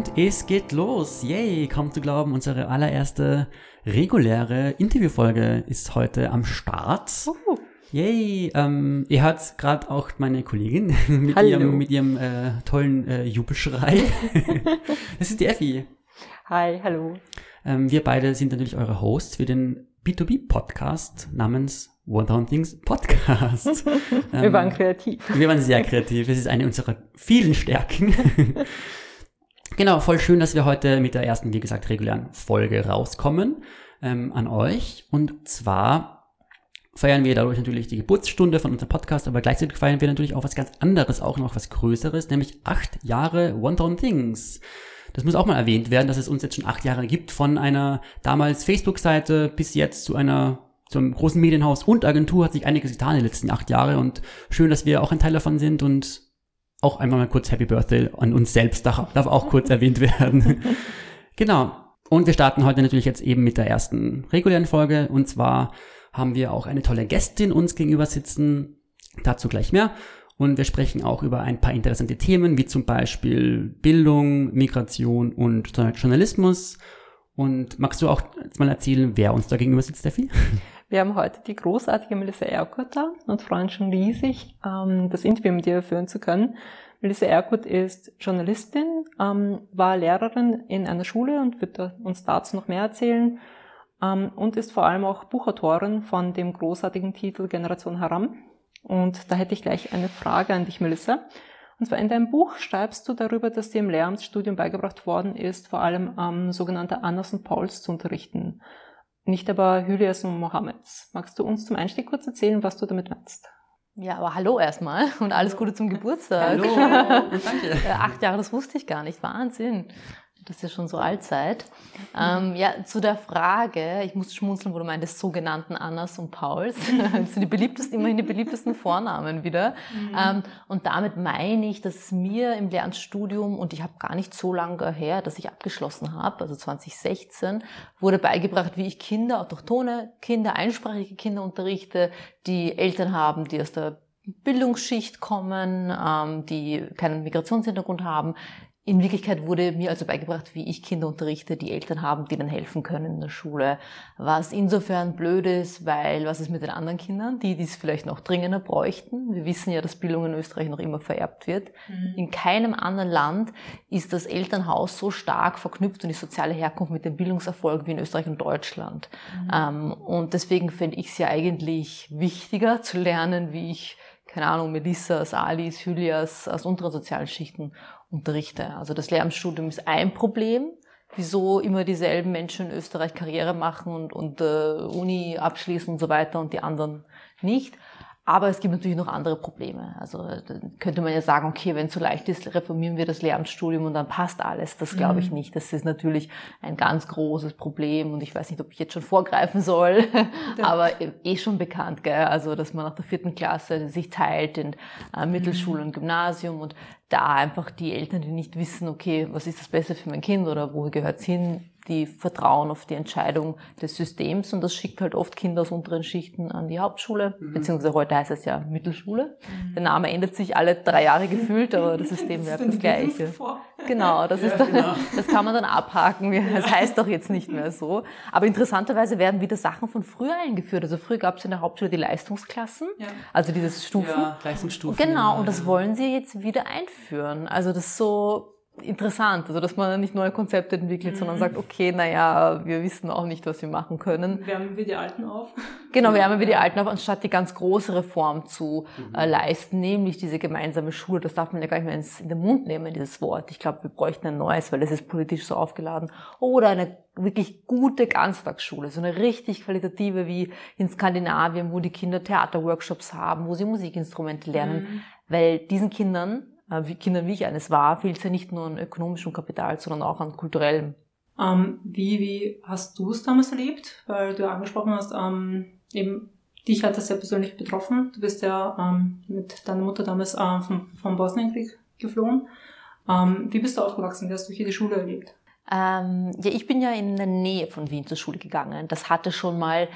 Und es geht los. Yay, kaum zu glauben, unsere allererste reguläre Interviewfolge ist heute am Start. Uh. Yay, ähm, ihr hört gerade auch meine Kollegin mit Hallo. ihrem, mit ihrem äh, tollen äh, Jubelschrei. das ist die Effi. Hi, hallo. Ähm, wir beide sind natürlich eure Hosts für den B2B-Podcast namens One Things Podcast. ähm, wir waren kreativ. Wir waren sehr kreativ. Es ist eine unserer vielen Stärken. Genau, voll schön, dass wir heute mit der ersten, wie gesagt, regulären Folge rauskommen ähm, an euch. Und zwar feiern wir dadurch natürlich die Geburtsstunde von unserem Podcast, aber gleichzeitig feiern wir natürlich auch was ganz anderes, auch noch was Größeres, nämlich acht Jahre One Things. Das muss auch mal erwähnt werden, dass es uns jetzt schon acht Jahre gibt, von einer damals Facebook-Seite bis jetzt zu einer zum großen Medienhaus und Agentur hat sich einiges getan in den letzten acht Jahren und schön, dass wir auch ein Teil davon sind und auch einmal mal kurz Happy Birthday an uns selbst darf, darf auch kurz erwähnt werden. genau. Und wir starten heute natürlich jetzt eben mit der ersten regulären Folge und zwar haben wir auch eine tolle Gästin uns gegenüber sitzen. Dazu gleich mehr. Und wir sprechen auch über ein paar interessante Themen, wie zum Beispiel Bildung, Migration und Journalismus. Und magst du auch jetzt mal erzählen, wer uns da gegenüber sitzt, Steffi? Wir haben heute die großartige Melissa Erkurt da und freuen uns schon riesig, ähm, das Interview mit ihr führen zu können. Melissa Erkurt ist Journalistin, ähm, war Lehrerin in einer Schule und wird uns dazu noch mehr erzählen ähm, und ist vor allem auch Buchautorin von dem großartigen Titel Generation Haram und da hätte ich gleich eine Frage an dich, Melissa. Und zwar in deinem Buch schreibst du darüber, dass dir im Lehramtsstudium beigebracht worden ist, vor allem ähm, sogenannte Annas und Pauls zu unterrichten. Nicht aber Hylias und Mohammeds. Magst du uns zum Einstieg kurz erzählen, was du damit meinst? Ja, aber hallo erstmal und alles Gute zum Geburtstag. Hallo, danke. Acht Jahre, das wusste ich gar nicht. Wahnsinn. Das ist ja schon so Allzeit. Ähm, ja, zu der Frage, ich musste schmunzeln, wo du meintest, sogenannten Annas und Pauls. Das sind die beliebtesten, immerhin die beliebtesten Vornamen wieder. Mhm. Ähm, und damit meine ich, dass mir im Lernstudium, und ich habe gar nicht so lange her, dass ich abgeschlossen habe, also 2016, wurde beigebracht, wie ich Kinder, autochtone Kinder, einsprachige Kinder unterrichte, die Eltern haben, die aus der Bildungsschicht kommen, ähm, die keinen Migrationshintergrund haben, in Wirklichkeit wurde mir also beigebracht, wie ich Kinder unterrichte, die Eltern haben, die ihnen helfen können in der Schule. Was insofern blöd ist, weil was ist mit den anderen Kindern, die dies vielleicht noch dringender bräuchten? Wir wissen ja, dass Bildung in Österreich noch immer vererbt wird. Mhm. In keinem anderen Land ist das Elternhaus so stark verknüpft und die soziale Herkunft mit dem Bildungserfolg wie in Österreich und Deutschland. Mhm. Ähm, und deswegen finde ich es ja eigentlich wichtiger zu lernen, wie ich keine Ahnung, Melissas, Alis, Hylias aus unteren sozialen Schichten unterrichte. Also das Lehramtsstudium ist ein Problem, wieso immer dieselben Menschen in Österreich Karriere machen und, und äh, Uni abschließen und so weiter und die anderen nicht. Aber es gibt natürlich noch andere Probleme. Also könnte man ja sagen, okay, wenn es so leicht ist, reformieren wir das Lehramtsstudium und dann passt alles. Das glaube ich mhm. nicht. Das ist natürlich ein ganz großes Problem und ich weiß nicht, ob ich jetzt schon vorgreifen soll, aber eh schon bekannt, gell? Also dass man nach der vierten Klasse sich teilt in äh, Mittelschule mhm. und Gymnasium und da einfach die Eltern, die nicht wissen, okay, was ist das Beste für mein Kind oder wo gehört es hin, die vertrauen auf die Entscheidung des Systems und das schickt halt oft Kinder aus unteren Schichten an die Hauptschule, mhm. beziehungsweise heute heißt es ja Mittelschule. Mhm. Der Name ändert sich alle drei Jahre gefühlt, aber das System bleibt das gleiche. Genau, das, ist dann, genau. das kann man dann abhaken. Das heißt doch jetzt nicht mehr so. Aber interessanterweise werden wieder Sachen von früher eingeführt. Also früher gab es in der Hauptschule die Leistungsklassen, ja. also dieses Stufen. Ja, Leistungsstufen. Genau, und das wollen sie jetzt wieder einführen. Also das so interessant, also dass man nicht neue Konzepte entwickelt, mhm. sondern sagt, okay, naja, wir wissen auch nicht, was wir machen können. Wärmen wir die Alten auf? Genau, wärmen wir die Alten auf, anstatt die ganz große Reform zu mhm. äh, leisten, nämlich diese gemeinsame Schule. Das darf man ja gar nicht mehr ins, in den Mund nehmen, dieses Wort. Ich glaube, wir bräuchten ein neues, weil das ist politisch so aufgeladen. Oder eine wirklich gute Ganztagsschule, so eine richtig qualitative wie in Skandinavien, wo die Kinder Theaterworkshops haben, wo sie Musikinstrumente lernen, mhm. weil diesen Kindern Kindern wie ich eines war, fehlt es ja nicht nur an ökonomischem Kapital, sondern auch an kulturellem. Ähm, wie, wie hast du es damals erlebt? Weil du angesprochen hast, ähm, eben dich hat das ja persönlich betroffen. Du bist ja ähm, mit deiner Mutter damals äh, vom, vom Bosnienkrieg geflohen. Ähm, wie bist du aufgewachsen? Wie hast du hier die Schule erlebt? Ähm, ja, ich bin ja in der Nähe von Wien zur Schule gegangen. Das hatte schon mal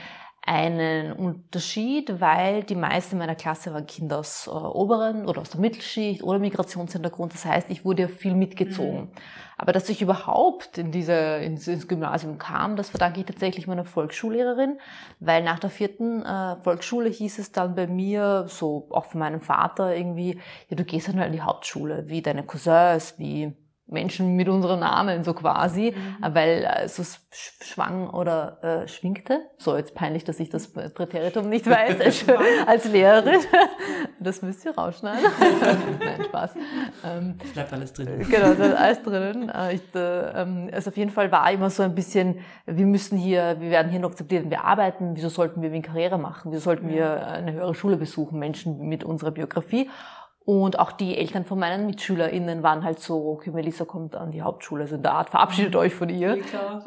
einen Unterschied, weil die meisten meiner Klasse waren Kinder aus äh, oberen oder aus der Mittelschicht oder Migrationshintergrund. Das heißt, ich wurde ja viel mitgezogen. Mhm. Aber dass ich überhaupt in diese, ins, ins Gymnasium kam, das verdanke ich tatsächlich meiner Volksschullehrerin, weil nach der vierten äh, Volksschule hieß es dann bei mir, so auch von meinem Vater irgendwie, ja, du gehst dann halt in die Hauptschule, wie deine Cousins, wie Menschen mit unserem Namen so quasi, mhm. weil äh, so schwang oder äh, schwingte. So, jetzt peinlich, dass ich das Präteritum nicht weiß als, als Lehrerin. Das müsst ihr rausschneiden. Nein, Spaß. Ähm, es bleibt alles drin. Genau, da ist alles drinnen. Äh, ich, äh, ähm, also auf jeden Fall war immer so ein bisschen, wir müssen hier, wir werden hier noch akzeptiert, wir arbeiten. Wieso sollten wir wie Karriere machen? Wieso sollten wir eine höhere Schule besuchen? Menschen mit unserer Biografie. Und auch die Eltern von meinen MitschülerInnen waren halt so, okay, Melissa kommt an die Hauptschule, so in der Art, verabschiedet mhm. euch von ihr.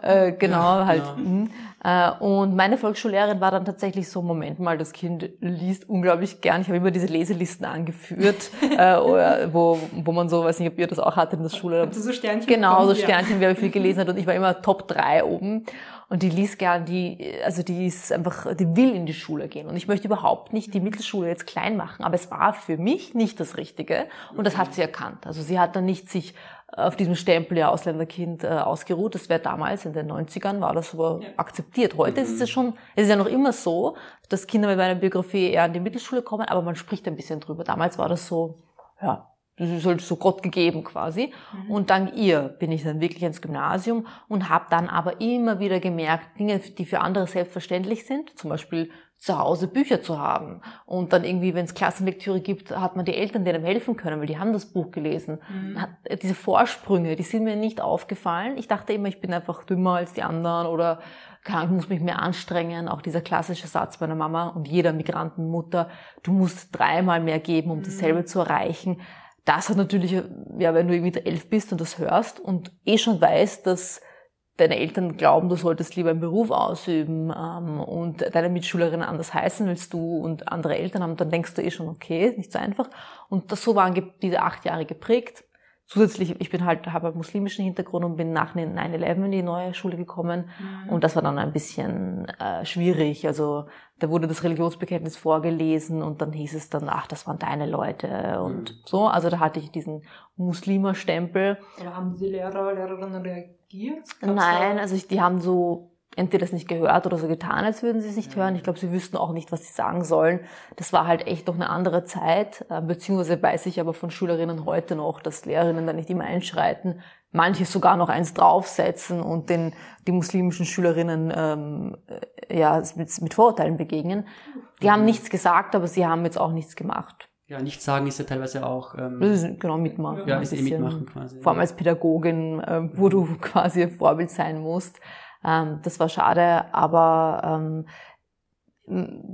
Äh, genau, ja, halt. Genau. Äh, und meine Volksschullehrerin war dann tatsächlich so, Moment mal, das Kind liest unglaublich gern. Ich habe immer diese Leselisten angeführt, äh, wo, wo man so, weiß nicht, ob ihr das auch hattet in der Schule. Also so Sternchen genau, so Sternchen, ja. wer viel gelesen hat. Und ich war immer Top 3 oben. Und die liest gern, die, also die ist einfach, die will in die Schule gehen. Und ich möchte überhaupt nicht die Mittelschule jetzt klein machen. Aber es war für mich nicht das Richtige. Und das hat sie erkannt. Also sie hat dann nicht sich auf diesem Stempel ja Ausländerkind äh, ausgeruht. Das wäre damals in den 90ern war das aber ja. akzeptiert. Heute mhm. ist es schon, es ist ja noch immer so, dass Kinder mit meiner Biografie eher an die Mittelschule kommen, aber man spricht ein bisschen drüber. Damals war das so, ja, das ist halt so Gott gegeben quasi. Mhm. Und dank ihr bin ich dann wirklich ins Gymnasium und habe dann aber immer wieder gemerkt, Dinge, die für andere selbstverständlich sind, zum Beispiel zu Hause Bücher zu haben. Und dann irgendwie, wenn es Klassenlektüre gibt, hat man die Eltern denen helfen können, weil die haben das Buch gelesen. Mhm. Äh, diese Vorsprünge, die sind mir nicht aufgefallen. Ich dachte immer, ich bin einfach dümmer als die anderen oder ich muss mich mehr anstrengen. Auch dieser klassische Satz meiner Mama und jeder Migrantenmutter, du musst dreimal mehr geben, um mhm. dasselbe zu erreichen das hat natürlich, ja, wenn du irgendwie elf bist und das hörst und eh schon weißt, dass deine Eltern glauben, du solltest lieber einen Beruf ausüben ähm, und deine Mitschülerin anders heißen willst du und andere Eltern haben, dann denkst du eh schon, okay, nicht so einfach. Und das, so waren diese acht Jahre geprägt. Zusätzlich, ich bin halt, habe einen muslimischen Hintergrund und bin nach 9-11 in die neue Schule gekommen. Mhm. Und das war dann ein bisschen äh, schwierig. Also da wurde das Religionsbekenntnis vorgelesen und dann hieß es dann, ach, das waren deine Leute und mhm. so. Also da hatte ich diesen Muslimerstempel. Aber haben die Lehrer, Lehrerinnen reagiert? Gab's Nein, also ich, die haben so entweder das nicht gehört oder so getan, als würden sie es nicht hören. Ich glaube, sie wüssten auch nicht, was sie sagen sollen. Das war halt echt noch eine andere Zeit, äh, beziehungsweise weiß ich aber von Schülerinnen heute noch, dass Lehrerinnen da nicht immer einschreiten, manche sogar noch eins draufsetzen und den die muslimischen Schülerinnen ähm, äh, ja mit, mit Vorurteilen begegnen. Die haben nichts gesagt, aber sie haben jetzt auch nichts gemacht. Ja, nichts sagen ist ja teilweise auch. Ähm, ist, genau, mitmachen. Ja, ist eh mitmachen quasi. Vor allem als Pädagogin, äh, wo du quasi Vorbild sein musst. Ähm, das war schade, aber ähm,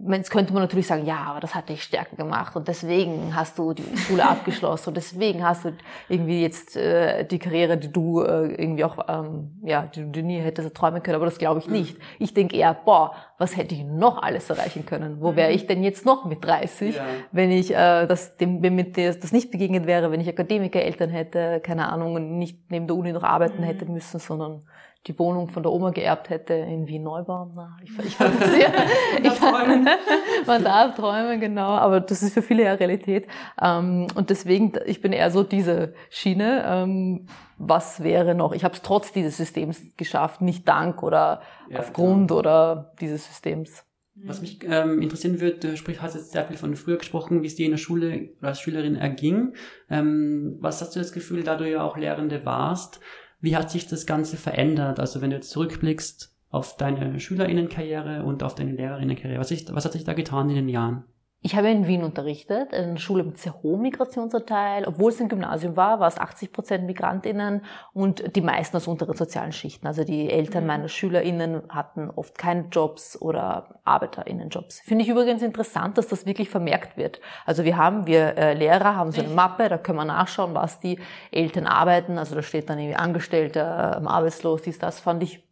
Jetzt könnte man natürlich sagen, ja, aber das hat dich stärker gemacht und deswegen hast du die Schule abgeschlossen und deswegen hast du irgendwie jetzt äh, die Karriere, die du äh, irgendwie auch, ähm, ja, die du nie hättest träumen können, aber das glaube ich mhm. nicht. Ich denke eher, boah, was hätte ich noch alles erreichen können? Wo wäre mhm. ich denn jetzt noch mit 30, ja. wenn ich äh, das, dem, mit der, das nicht begegnet wäre, wenn ich Akademikereltern hätte, keine Ahnung, und nicht neben der Uni noch arbeiten mhm. hätte müssen, sondern die Wohnung von der Oma geerbt hätte in Wien Neubau. Na, ich, ich fantasiere. ich, träumen. man darf träumen, genau. Aber das ist für viele ja Realität. Ähm, und deswegen, ich bin eher so diese Schiene. Ähm, was wäre noch? Ich habe es trotz dieses Systems geschafft, nicht dank oder ja, aufgrund klar. oder dieses Systems. Was mich ähm, interessieren würde, sprich, hast jetzt sehr viel von früher gesprochen, wie es dir in der Schule oder als Schülerin erging. Ähm, was hast du das Gefühl, da du ja auch Lehrende warst, wie hat sich das Ganze verändert? Also wenn du jetzt zurückblickst auf deine Schülerinnenkarriere und auf deine Lehrerinnenkarriere, was, was hat sich da getan in den Jahren? Ich habe in Wien unterrichtet, in einer Schule mit sehr hohem Migrationsanteil. Obwohl es ein Gymnasium war, war es 80 Prozent MigrantInnen und die meisten aus unteren sozialen Schichten. Also die Eltern mhm. meiner SchülerInnen hatten oft keine Jobs oder ArbeiterInnenjobs. Finde ich übrigens interessant, dass das wirklich vermerkt wird. Also wir haben, wir äh, Lehrer haben so eine Mappe, da können wir nachschauen, was die Eltern arbeiten. Also da steht dann irgendwie Angestellter, ähm, arbeitslos, dies, das fand ich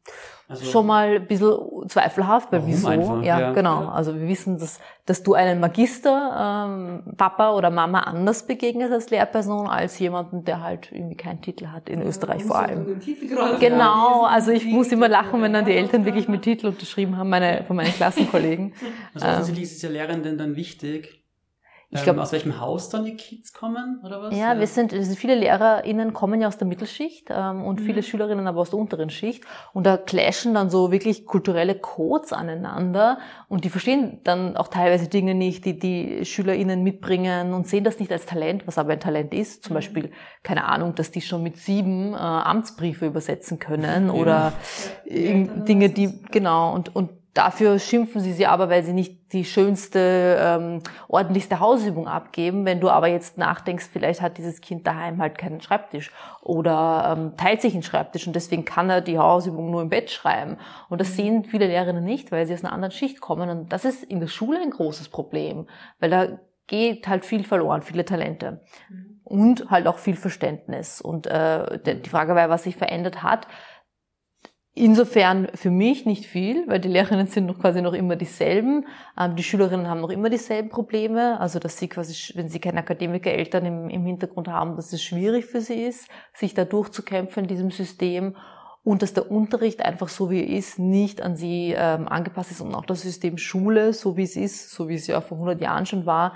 also, schon mal ein bisschen zweifelhaft, weil wieso? Einfach? Ja, ja, genau. Also wir wissen, dass, dass du einen Magister, ähm, Papa oder Mama anders begegnest als Lehrperson als jemanden, der halt irgendwie keinen Titel hat, in ja, Österreich vor allem. Genau, also ich muss immer lachen, wenn dann die Eltern wirklich mit Titel unterschrieben haben, meine, von meinen Klassenkollegen. Also offensichtlich ist es ja Lehrenden dann wichtig, ich glaube, ähm, aus welchem Haus dann die Kids kommen oder was? Ja, ja. wir sind, sind viele LehrerInnen kommen ja aus der Mittelschicht ähm, und mhm. viele Schülerinnen aber aus der unteren Schicht und da clashen dann so wirklich kulturelle Codes aneinander und die verstehen dann auch teilweise Dinge nicht, die die SchülerInnen mitbringen und sehen das nicht als Talent, was aber ein Talent ist. Zum mhm. Beispiel, keine Ahnung, dass die schon mit sieben äh, Amtsbriefe übersetzen können ja. oder ja. Dinge, die, genau, und, und Dafür schimpfen sie sie aber, weil sie nicht die schönste, ähm, ordentlichste Hausübung abgeben. Wenn du aber jetzt nachdenkst, vielleicht hat dieses Kind daheim halt keinen Schreibtisch oder ähm, teilt sich einen Schreibtisch und deswegen kann er die Hausübung nur im Bett schreiben. Und das sehen viele Lehrerinnen nicht, weil sie aus einer anderen Schicht kommen. Und das ist in der Schule ein großes Problem, weil da geht halt viel verloren, viele Talente. Und halt auch viel Verständnis. Und äh, die Frage war, was sich verändert hat Insofern für mich nicht viel, weil die Lehrerinnen sind noch quasi noch immer dieselben. Ähm, die Schülerinnen haben noch immer dieselben Probleme. Also, dass sie quasi, wenn sie keine Akademiker-Eltern im, im Hintergrund haben, dass es schwierig für sie ist, sich da durchzukämpfen in diesem System. Und dass der Unterricht einfach so wie er ist, nicht an sie ähm, angepasst ist und auch das System Schule, so wie es ist, so wie es ja vor 100 Jahren schon war,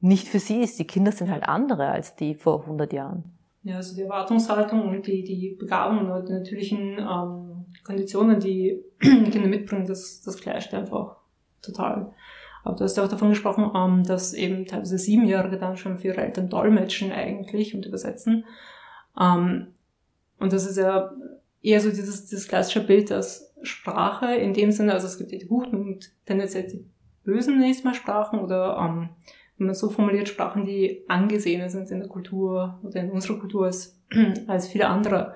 nicht für sie ist. Die Kinder sind halt andere als die vor 100 Jahren. Ja, also die Erwartungshaltung und die, die Begabung und die natürlichen ähm Konditionen, die Kinder mitbringen, das, das gleicht einfach total. Aber du hast ja auch davon gesprochen, ähm, dass eben teilweise Siebenjährige dann schon für ihre Eltern dolmetschen eigentlich und übersetzen. Ähm, und das ist ja eher so dieses, dieses klassische Bild, dass Sprache in dem Sinne, also es gibt die guten und tendenziell die bösen nächstes Mal Sprachen oder ähm, wenn man so formuliert, Sprachen, die angesehener sind in der Kultur oder in unserer Kultur als, als viele andere.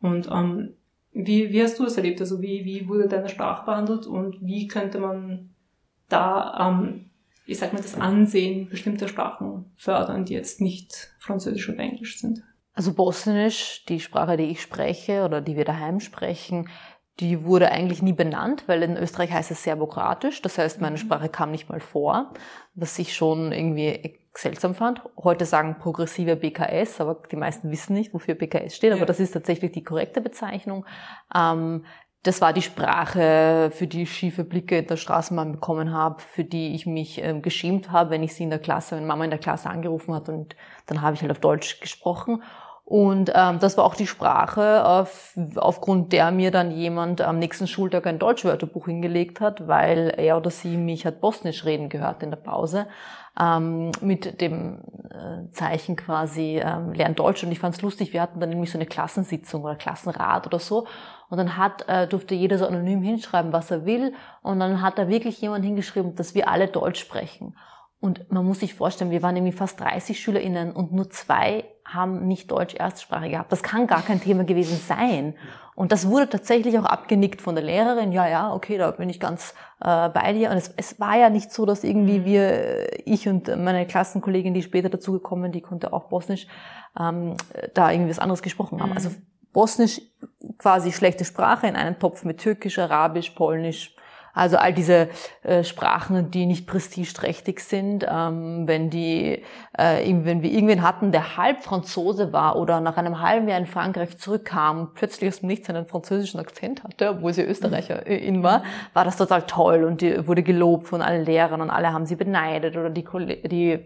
Und ähm, wie, wie hast du es erlebt? Also wie, wie wurde deine Sprache behandelt und wie könnte man da, ähm, ich sag mal, das Ansehen bestimmter Sprachen fördern, die jetzt nicht Französisch oder Englisch sind? Also Bosnisch, die Sprache, die ich spreche oder die wir daheim sprechen, die wurde eigentlich nie benannt, weil in Österreich heißt es serbokratisch. Das heißt, meine mhm. Sprache kam nicht mal vor, was ich schon irgendwie seltsam fand. Heute sagen progressive BKS, aber die meisten wissen nicht, wofür BKS steht, aber ja. das ist tatsächlich die korrekte Bezeichnung. Ähm, das war die Sprache, für die ich schiefe Blicke in der Straßenbahn bekommen habe, für die ich mich ähm, geschämt habe, wenn ich sie in der Klasse, wenn Mama in der Klasse angerufen hat und dann habe ich halt auf Deutsch gesprochen. Und ähm, das war auch die Sprache, auf, aufgrund der mir dann jemand am nächsten Schultag ein Deutschwörterbuch hingelegt hat, weil er oder sie mich hat Bosnisch reden gehört in der Pause, ähm, mit dem äh, Zeichen quasi ähm, Lernt Deutsch. Und ich fand es lustig, wir hatten dann nämlich so eine Klassensitzung oder Klassenrat oder so. Und dann hat, äh, durfte jeder so anonym hinschreiben, was er will. Und dann hat da wirklich jemand hingeschrieben, dass wir alle Deutsch sprechen. Und man muss sich vorstellen, wir waren irgendwie fast 30 SchülerInnen und nur zwei haben nicht Deutsch Erstsprache gehabt. Das kann gar kein Thema gewesen sein. Und das wurde tatsächlich auch abgenickt von der Lehrerin. Ja, ja, okay, da bin ich ganz äh, bei dir. Und es, es war ja nicht so, dass irgendwie mhm. wir, ich und meine Klassenkollegin, die später dazugekommen, die konnte auch Bosnisch, ähm, da irgendwie was anderes gesprochen haben. Mhm. Also Bosnisch quasi schlechte Sprache in einen Topf mit Türkisch, Arabisch, Polnisch, also all diese äh, Sprachen, die nicht prestigeträchtig sind, ähm, wenn die, äh, wenn wir irgendwen hatten, der halb Franzose war oder nach einem halben Jahr in Frankreich zurückkam, plötzlich aus dem Nichts einen französischen Akzent hatte, obwohl sie Österreicherin war, war das total toll und die wurde gelobt von allen Lehrern und alle haben sie beneidet oder die, die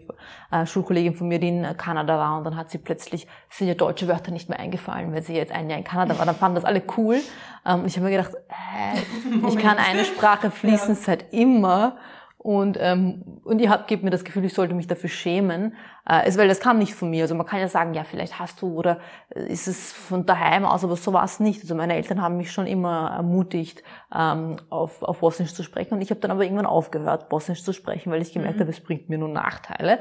äh, Schulkollegin von mir, die in Kanada war und dann hat sie plötzlich, sind ja deutsche Wörter nicht mehr eingefallen, weil sie jetzt ein Jahr in Kanada war, dann fanden das alle cool. Ähm, ich habe mir gedacht, äh, ich kann eine Sprache fließend ja. seit immer und, ähm, und ihr habt, gebt mir das Gefühl, ich sollte mich dafür schämen. Äh, es, weil das kam nicht von mir. Also man kann ja sagen, ja, vielleicht hast du oder äh, ist es von daheim aus, aber so war es nicht. Also meine Eltern haben mich schon immer ermutigt, ähm, auf, auf Bosnisch zu sprechen. Und ich habe dann aber irgendwann aufgehört, Bosnisch zu sprechen, weil ich gemerkt mhm. habe, es bringt mir nur Nachteile.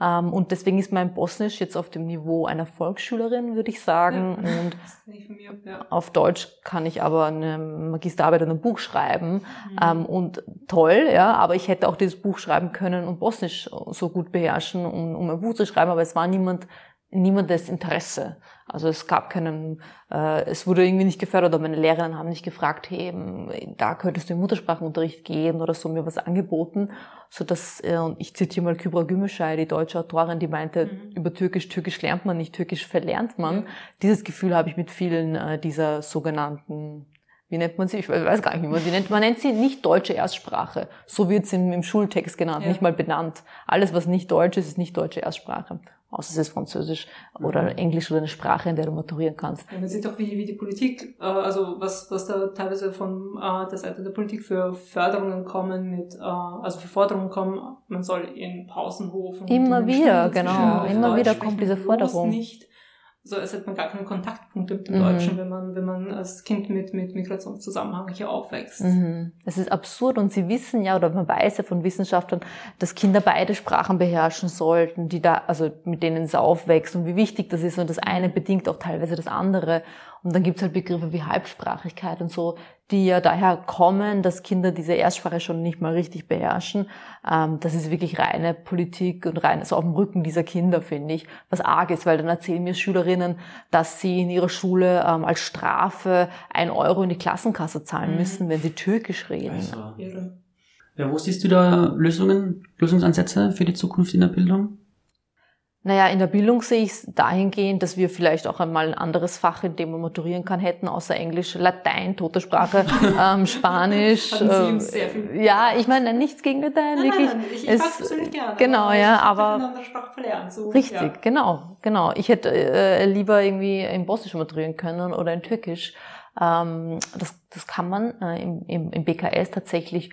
Ähm, und deswegen ist mein Bosnisch jetzt auf dem Niveau einer Volksschülerin, würde ich sagen. Ja. Und mir, ja. auf Deutsch kann ich aber eine Magisterarbeit und ein Buch schreiben. Mhm. Ähm, und toll, ja, aber ich hätte auch dieses Buch schreiben können und Bosnisch so gut beherrschen, um, um ein Buch zu schreiben, aber es war niemand niemandes Interesse. Also es gab keinen, äh, es wurde irgendwie nicht gefördert oder meine Lehrerinnen haben nicht gefragt, hey, da könntest du im Muttersprachenunterricht gehen oder so mir was angeboten, so dass äh, und ich zitiere mal Kübra Gümüşay, die deutsche Autorin, die meinte, mhm. über Türkisch, Türkisch lernt man nicht, Türkisch verlernt man. Mhm. Dieses Gefühl habe ich mit vielen äh, dieser sogenannten wie nennt man sie? Ich weiß gar nicht, wie man sie nennt. Man nennt sie nicht deutsche Erstsprache. So wird sie im, Schultext genannt, ja. nicht mal benannt. Alles, was nicht deutsch ist, ist nicht deutsche Erstsprache außer es ist Französisch mhm. oder Englisch oder eine Sprache, in der du maturieren kannst. Ja, man sieht auch, wie, wie die Politik, äh, also was, was da teilweise von äh, der Seite der Politik für Förderungen kommen, mit, äh, also für Forderungen kommen, man soll in Pausenhofen. Immer wieder, genau, immer wieder kommt diese Forderung. Nicht so als hätte man gar keinen Kontaktpunkt mit dem mhm. Deutschen, wenn man, wenn man als Kind mit, mit Migrationszusammenhang hier aufwächst. Mhm. Das ist absurd und sie wissen ja, oder man weiß ja von Wissenschaftlern, dass Kinder beide Sprachen beherrschen sollten, die da, also mit denen es aufwächst und wie wichtig das ist und das eine bedingt auch teilweise das andere. Und dann gibt's halt Begriffe wie Halbsprachigkeit und so, die ja daher kommen, dass Kinder diese Erstsprache schon nicht mal richtig beherrschen. Ähm, das ist wirklich reine Politik und rein, so auf dem Rücken dieser Kinder, finde ich, was arg ist, weil dann erzählen mir Schülerinnen, dass sie in ihrer Schule ähm, als Strafe ein Euro in die Klassenkasse zahlen mhm. müssen, wenn sie Türkisch reden. Also, ja, wo siehst du da Lösungen, Lösungsansätze für die Zukunft in der Bildung? Naja, in der Bildung sehe ich es dahingehend, dass wir vielleicht auch einmal ein anderes Fach, in dem man maturieren kann, hätten, außer Englisch, Latein, tote Sprache, ähm, Spanisch. äh, viel. Ja, ich meine, nichts gegen Latein, nein, wirklich. Nein, ich, ich es, persönlich gerne. Genau, ja, aber. Sprache verlernen, so, richtig, ja. genau, genau. Ich hätte äh, lieber irgendwie in Bosnisch maturieren können oder in Türkisch. Ähm, das, das kann man äh, im, im, im BKS tatsächlich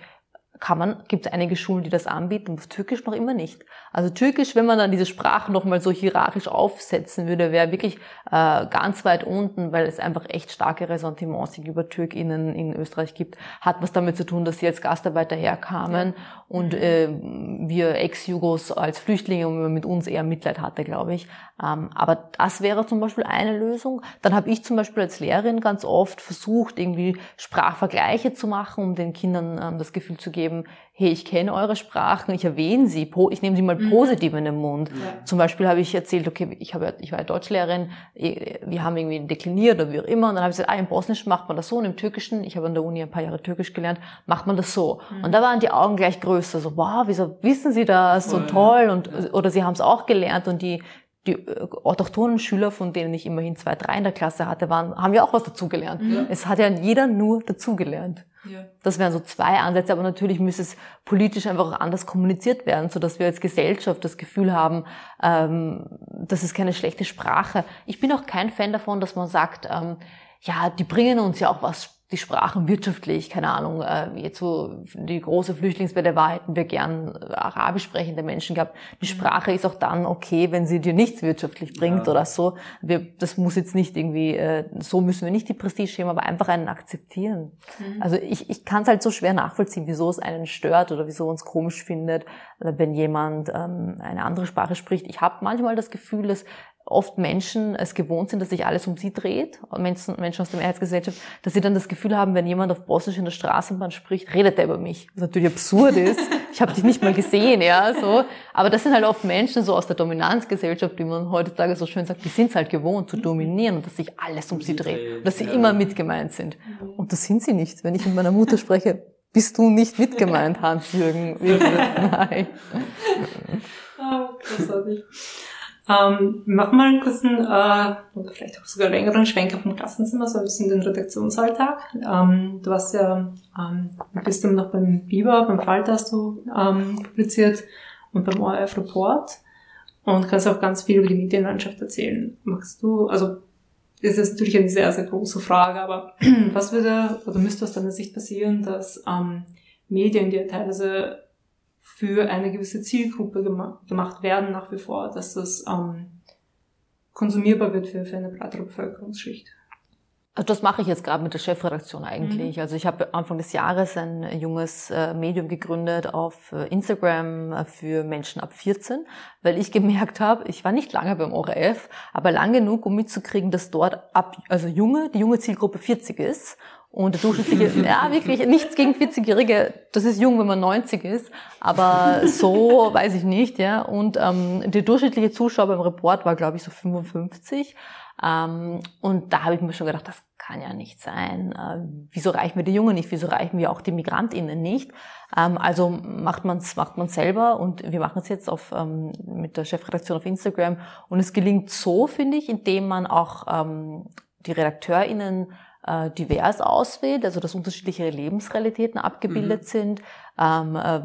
kann man, gibt es einige Schulen, die das anbieten, auf Türkisch noch immer nicht. Also Türkisch, wenn man dann diese Sprache nochmal so hierarchisch aufsetzen würde, wäre wirklich äh, ganz weit unten, weil es einfach echt starke Ressentiments gegenüber TürkInnen in Österreich gibt. Hat was damit zu tun, dass sie als Gastarbeiter herkamen ja. und äh, wir Ex-Jugos als Flüchtlinge und man mit uns eher Mitleid hatte, glaube ich. Ähm, aber das wäre zum Beispiel eine Lösung. Dann habe ich zum Beispiel als Lehrerin ganz oft versucht, irgendwie Sprachvergleiche zu machen, um den Kindern ähm, das Gefühl zu geben, hey, ich kenne eure Sprachen, ich erwähne sie, ich nehme sie mal mhm. positiv in den Mund. Ja. Zum Beispiel habe ich erzählt, okay, ich, habe, ich war Deutschlehrerin, eh, wir haben irgendwie dekliniert oder wie auch immer, und dann habe ich gesagt, ah, im Bosnischen macht man das so, und im Türkischen, ich habe an der Uni ein paar Jahre Türkisch gelernt, macht man das so. Mhm. Und da waren die Augen gleich größer, so, wow, wieso wissen sie das, so toll, und, oder sie haben es auch gelernt, und die, die äh, autochthonen Schüler, von denen ich immerhin zwei, drei in der Klasse hatte, waren, haben ja auch was dazugelernt. Mhm. Es hat ja jeder nur dazugelernt. Ja. Das wären so zwei Ansätze, aber natürlich müsste es politisch einfach auch anders kommuniziert werden, so dass wir als Gesellschaft das Gefühl haben, ähm, das ist keine schlechte Sprache. Ich bin auch kein Fan davon, dass man sagt, ähm, ja, die bringen uns ja auch was die Sprachen wirtschaftlich, keine Ahnung, äh, jetzt wo die große Flüchtlingswelle war, hätten wir gern äh, arabisch sprechende Menschen gehabt. Die mhm. Sprache ist auch dann okay, wenn sie dir nichts wirtschaftlich bringt ja. oder so. Wir, das muss jetzt nicht irgendwie, äh, so müssen wir nicht die Prestige haben, aber einfach einen akzeptieren. Mhm. Also ich, ich kann es halt so schwer nachvollziehen, wieso es einen stört oder wieso uns komisch findet, wenn jemand ähm, eine andere Sprache spricht. Ich habe manchmal das Gefühl, dass oft Menschen es gewohnt sind, dass sich alles um sie dreht, Menschen, Menschen aus der Mehrheitsgesellschaft, dass sie dann das Gefühl haben, wenn jemand auf Bosnisch in der Straßenbahn spricht, redet er über mich. Was natürlich absurd ist. Ich habe dich nicht mal gesehen, ja, so. Aber das sind halt oft Menschen so aus der Dominanzgesellschaft, wie man heutzutage so schön sagt, die sind es halt gewohnt zu dominieren und dass sich alles um sie dreht und dass sie ja. immer mitgemeint sind. Und das sind sie nicht. Wenn ich mit meiner Mutter spreche, bist du nicht mitgemeint, Hans-Jürgen. Nein. Oh, großartig. Ähm, wir machen mal einen kurzen, äh, oder vielleicht auch sogar längeren Schwenker vom Klassenzimmer, so ein bisschen den Redaktionsalltag. Ähm, du warst ja, ähm, du bist immer noch beim Biber, beim Falter hast du ähm, publiziert und beim ORF Report und kannst auch ganz viel über die Medienlandschaft erzählen. Magst du, also das ist natürlich eine sehr, sehr große Frage, aber was würde oder müsste aus deiner Sicht passieren, dass ähm, Medien, die teilweise für eine gewisse Zielgruppe gema gemacht werden nach wie vor, dass das ähm, konsumierbar wird für, für eine breitere Bevölkerungsschicht. Also das mache ich jetzt gerade mit der Chefredaktion eigentlich. Mhm. Also ich habe Anfang des Jahres ein junges äh, Medium gegründet auf äh, Instagram äh, für Menschen ab 14, weil ich gemerkt habe, ich war nicht lange beim ORF, aber lang genug, um mitzukriegen, dass dort ab, also junge, die junge Zielgruppe 40 ist Und der durchschnittliche, ja wirklich, nichts gegen 40-Jährige, das ist jung, wenn man 90 ist, aber so weiß ich nicht, ja. Und ähm, der durchschnittliche Zuschauer beim Report war, glaube ich, so 55. Ähm, und da habe ich mir schon gedacht, das kann ja nicht sein. Äh, wieso reichen wir die Jungen nicht? Wieso reichen wir auch die MigrantInnen nicht? Ähm, also macht man es macht man's selber und wir machen es jetzt auf, ähm, mit der Chefredaktion auf Instagram. Und es gelingt so, finde ich, indem man auch ähm, die RedakteurInnen äh, divers auswählt, also dass unterschiedliche Lebensrealitäten abgebildet mhm. sind. Ähm, äh,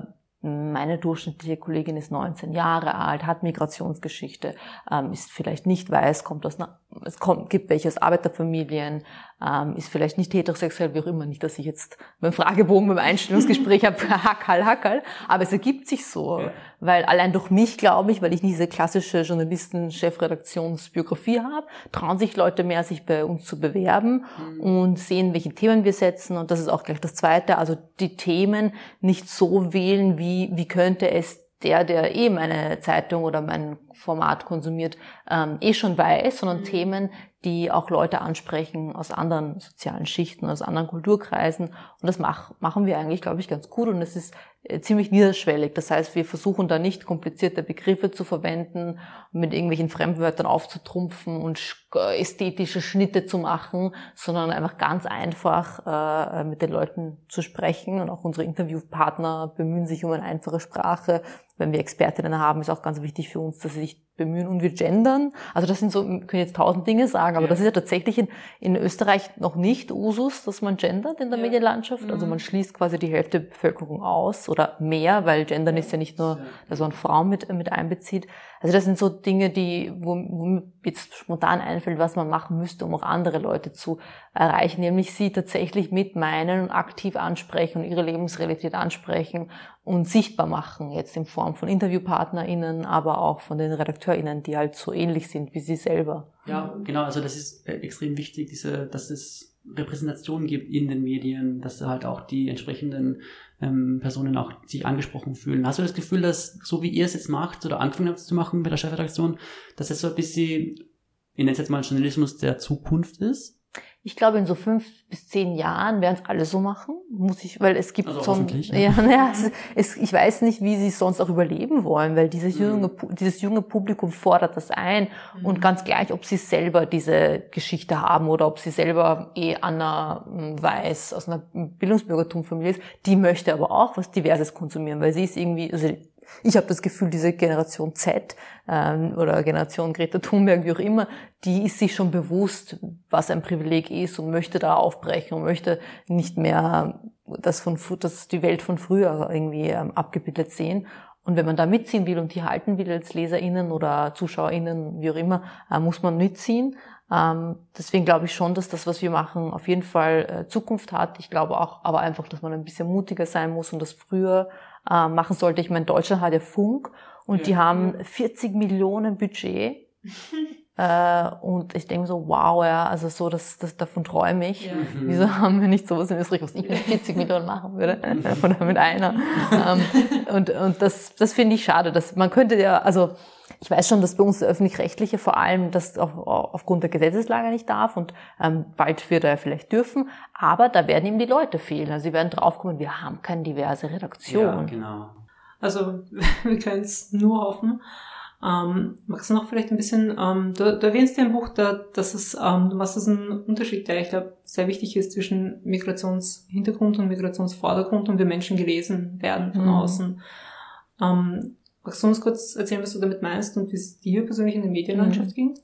meine durchschnittliche Kollegin ist 19 Jahre alt, hat Migrationsgeschichte, ähm, ist vielleicht nicht weiß, kommt aus einer, es kommt, gibt welche aus Arbeiterfamilien, ähm, ist vielleicht nicht heterosexuell, wie auch immer, nicht, dass ich jetzt beim Fragebogen, beim Einstellungsgespräch habe, hackerl, hackerl, aber es ergibt sich so, ja. weil allein durch mich, glaube ich, weil ich nicht diese klassische Journalisten-Chefredaktionsbiografie habe, trauen sich Leute mehr, sich bei uns zu bewerben mhm. und sehen, welche Themen wir setzen und das ist auch gleich das Zweite, also die Themen nicht so wählen, wie, wie könnte es der, der eh meine Zeitung oder mein Format konsumiert, ähm, eh schon weiß, sondern mhm. Themen, die auch Leute ansprechen aus anderen sozialen Schichten, aus anderen Kulturkreisen. Und das mach, machen wir eigentlich, glaube ich, ganz gut. Und es ist ziemlich niederschwellig. Das heißt, wir versuchen da nicht komplizierte Begriffe zu verwenden, mit irgendwelchen Fremdwörtern aufzutrumpfen und äh, ästhetische Schnitte zu machen, sondern einfach ganz einfach äh, mit den Leuten zu sprechen. Und auch unsere Interviewpartner bemühen sich um eine einfache Sprache. Wenn wir Expertinnen haben, ist auch ganz wichtig für uns, dass sie sich bemühen und wir gendern. Also das sind so, können jetzt tausend Dinge sagen, aber ja. das ist ja tatsächlich in, in Österreich noch nicht Usus, dass man gendert in der ja. Medienlandschaft. Also mhm. man schließt quasi die Hälfte der Bevölkerung aus oder mehr, weil gendern ist ja nicht nur, dass man Frauen mit, mit einbezieht. Also das sind so Dinge, die, wo, wo mir jetzt spontan einfällt, was man machen müsste, um auch andere Leute zu erreichen, nämlich sie tatsächlich mit meinen und aktiv ansprechen und ihre Lebensrealität ansprechen und sichtbar machen, jetzt in Form von InterviewpartnerInnen, aber auch von den RedakteurInnen, die halt so ähnlich sind wie sie selber. Ja, genau, also das ist äh, extrem wichtig, diese, dass es Repräsentation gibt in den Medien, dass halt auch die entsprechenden ähm, Personen auch sich angesprochen fühlen. Hast du das Gefühl, dass so wie ihr es jetzt macht oder angefangen habt zu machen bei der Chefredaktion, dass es so ein bisschen, ich nenne es jetzt mal Journalismus der Zukunft ist? Ich glaube, in so fünf bis zehn Jahren werden es alle so machen, muss ich, weil es gibt also so ein, ja, ja, naja, es, es, ich weiß nicht, wie sie sonst auch überleben wollen, weil dieses mhm. junge, dieses junge Publikum fordert das ein mhm. und ganz gleich, ob sie selber diese Geschichte haben oder ob sie selber eh Anna hm, weiß aus einer Bildungsbürgertumfamilie ist, die möchte aber auch was Diverses konsumieren, weil sie ist irgendwie, also ich habe das Gefühl, diese Generation Z ähm, oder Generation Greta Thunberg, wie auch immer, die ist sich schon bewusst, was ein Privileg ist und möchte da aufbrechen und möchte nicht mehr das von das die Welt von früher irgendwie ähm, abgebildet sehen. Und wenn man da mitziehen will und die halten will als LeserInnen oder ZuschauerInnen, wie auch immer, äh, muss man mitziehen. Ähm, deswegen glaube ich schon, dass das, was wir machen, auf jeden Fall äh, Zukunft hat. Ich glaube auch, aber einfach, dass man ein bisschen mutiger sein muss und das früher äh, machen sollte. Ich meine, Deutschland hat ja Funk und ja. die haben 40 Millionen Budget. äh, und ich denke so, wow, ja, also so, das, das davon träume ich. Ja. Mhm. Wieso haben wir nicht sowas in Österreich, was ich mit 40 Millionen machen würde? Oder mit einer. ähm, und und das, das finde ich schade. Dass, man könnte ja, also ich weiß schon, dass bei uns der öffentlich-rechtliche vor allem das auf, aufgrund der Gesetzeslage nicht darf und ähm, bald wird er vielleicht dürfen, aber da werden ihm die Leute fehlen. Also sie werden draufkommen, wir haben keine diverse Redaktion. Ja, genau. Also wir können es nur hoffen. Ähm, magst du noch vielleicht ein bisschen, ähm, du, du erwähnst ja im Buch, da, dass es, ähm, was ist ein Unterschied, der ich glaube sehr wichtig ist zwischen Migrationshintergrund und Migrationsvordergrund und wie Menschen gelesen werden von mhm. außen. Ähm, Magst du uns kurz erzählen, was du damit meinst und wie es dir persönlich in der Medienlandschaft mhm. ging?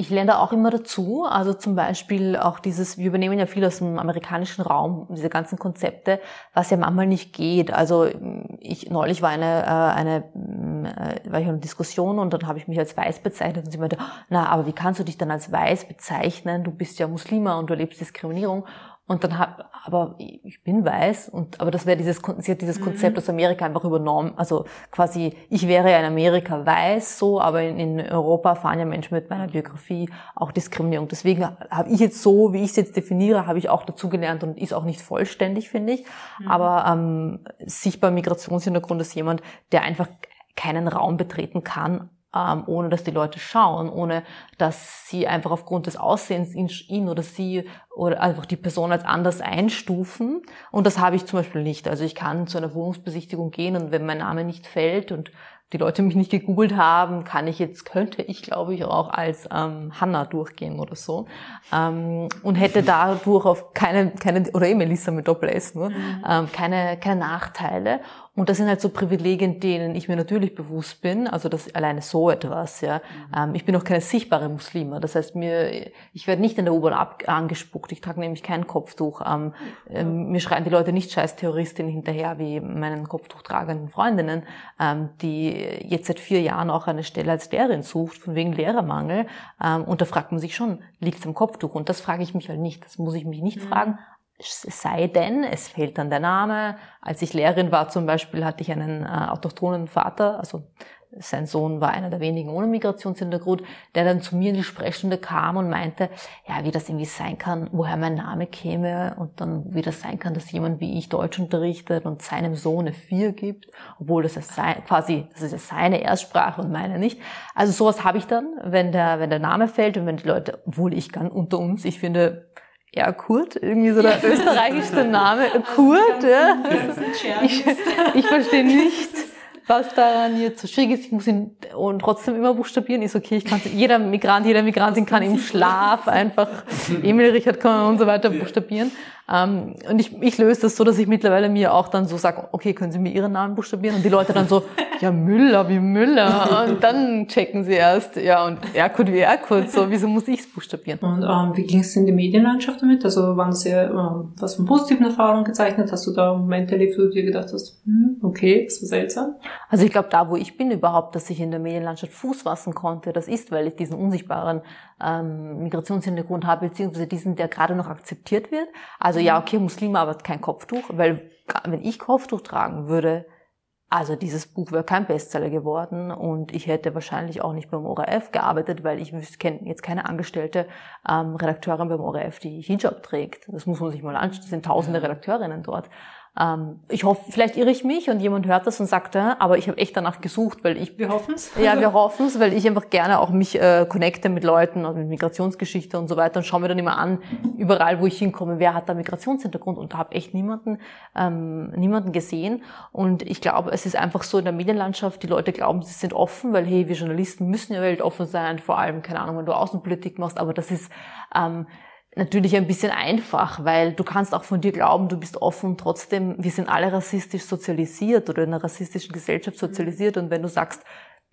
Ich lerne da auch immer dazu. Also zum Beispiel auch dieses, wir übernehmen ja viel aus dem amerikanischen Raum, diese ganzen Konzepte, was ja manchmal nicht geht. Also ich neulich war eine, äh, eine äh, war ich in einer Diskussion und dann habe ich mich als weiß bezeichnet und sie meinte, na, aber wie kannst du dich dann als weiß bezeichnen? Du bist ja Muslima und du erlebst Diskriminierung. Und dann hab, aber ich bin weiß und, aber das wäre dieses, sie hat dieses Konzept mhm. aus Amerika einfach übernommen. Also quasi, ich wäre ja in Amerika weiß so, aber in, in Europa fahren ja Menschen mit meiner Biografie auch Diskriminierung. Deswegen habe ich jetzt so, wie ich es jetzt definiere, habe ich auch dazugelernt und ist auch nicht vollständig, finde ich. Mhm. Aber ähm, sichtbar Migrationshintergrund ist jemand, der einfach keinen Raum betreten kann, ähm, ohne dass die Leute schauen, ohne dass sie einfach aufgrund des Aussehens ihn, ihn, oder sie oder einfach die Person als anders einstufen. Und das habe ich zum Beispiel nicht. Also ich kann zu einer Wohnungsbesichtigung gehen und wenn mein Name nicht fällt und die Leute mich nicht gegoogelt haben, kann ich jetzt, könnte ich glaube ich auch als ähm, Hanna durchgehen oder so. Ähm, und hätte dadurch auf keine, keine oder eben Melissa mit Doppel-S nur, mhm. ähm, keine, keine Nachteile. Und das sind halt so Privilegien, denen ich mir natürlich bewusst bin. Also das alleine so etwas, ja. Mhm. Ähm, ich bin auch keine sichtbare Muslime. Das heißt, mir, ich werde nicht in der U-Bahn angespuckt. Ich trage nämlich kein Kopftuch. Ähm, ähm, mir schreien die Leute nicht scheiß Terroristinnen hinterher wie meinen Kopftuch tragenden Freundinnen, ähm, die jetzt seit vier Jahren auch eine Stelle als Lehrerin sucht, von wegen Lehrermangel. Ähm, und da fragt man sich schon, liegt es am Kopftuch? Und das frage ich mich halt nicht. Das muss ich mich nicht mhm. fragen sei denn, es fehlt dann der Name. Als ich Lehrerin war zum Beispiel, hatte ich einen äh, autochthonen Vater, also sein Sohn war einer der wenigen ohne Migrationshintergrund, der dann zu mir in die Sprechstunde kam und meinte, ja, wie das irgendwie sein kann, woher mein Name käme und dann wie das sein kann, dass jemand wie ich Deutsch unterrichtet und seinem Sohn eine Vier gibt, obwohl das ist sein, quasi, das ist ja seine Erstsprache und meine nicht. Also sowas habe ich dann, wenn der, wenn der Name fällt und wenn die Leute, obwohl ich kann unter uns, ich finde, ja, Kurt, irgendwie so der österreichischste Name. Also Kurt, ja. Ich, ich verstehe nicht, was daran jetzt so schwierig ist. Ich muss ihn und trotzdem immer buchstabieren. Ist okay, ich kann jeder Migrant, jeder Migrantin kann im Schlaf einfach Emil Richard und so weiter buchstabieren. Ähm, und ich, ich löse das so, dass ich mittlerweile mir auch dann so sage, okay, können Sie mir Ihren Namen buchstabieren? Und die Leute dann so, ja, Müller wie Müller. Und dann checken sie erst, ja, und Erkut wie Erkut, so, wieso muss ich es buchstabieren? Und ähm, wie ging es in der Medienlandschaft damit? Also waren ja ähm, was von positiven Erfahrungen gezeichnet? Hast du da Momente erlebt, wo du dir gedacht hast, hm, okay, das war seltsam? Also ich glaube, da, wo ich bin überhaupt, dass ich in der Medienlandschaft Fuß fassen konnte, das ist, weil ich diesen unsichtbaren ähm, Migrationshintergrund habe, beziehungsweise diesen, der gerade noch akzeptiert wird. Also ja, okay, Muslime, aber kein Kopftuch, weil wenn ich Kopftuch tragen würde, also dieses Buch wäre kein Bestseller geworden und ich hätte wahrscheinlich auch nicht beim ORF gearbeitet, weil ich kenne jetzt keine angestellte ähm, Redakteurin beim ORF, die Hijab trägt. Das muss man sich mal anschauen. Das sind tausende Redakteurinnen dort. Ähm, ich hoffe, vielleicht irre ich mich und jemand hört das und sagt, äh, aber ich habe echt danach gesucht, weil ich... Wir hoffen es. Ja, wir hoffen es, weil ich einfach gerne auch mich äh, connecte mit Leuten und mit Migrationsgeschichte und so weiter und schaue mir dann immer an, überall, wo ich hinkomme, wer hat da Migrationshintergrund und da habe echt niemanden, ähm, niemanden gesehen. Und ich glaube, es ist einfach so in der Medienlandschaft, die Leute glauben, sie sind offen, weil hey, wir Journalisten müssen ja weltoffen sein, vor allem, keine Ahnung, wenn du Außenpolitik machst, aber das ist... Ähm, natürlich ein bisschen einfach, weil du kannst auch von dir glauben, du bist offen, trotzdem, wir sind alle rassistisch sozialisiert oder in einer rassistischen Gesellschaft sozialisiert. Und wenn du sagst,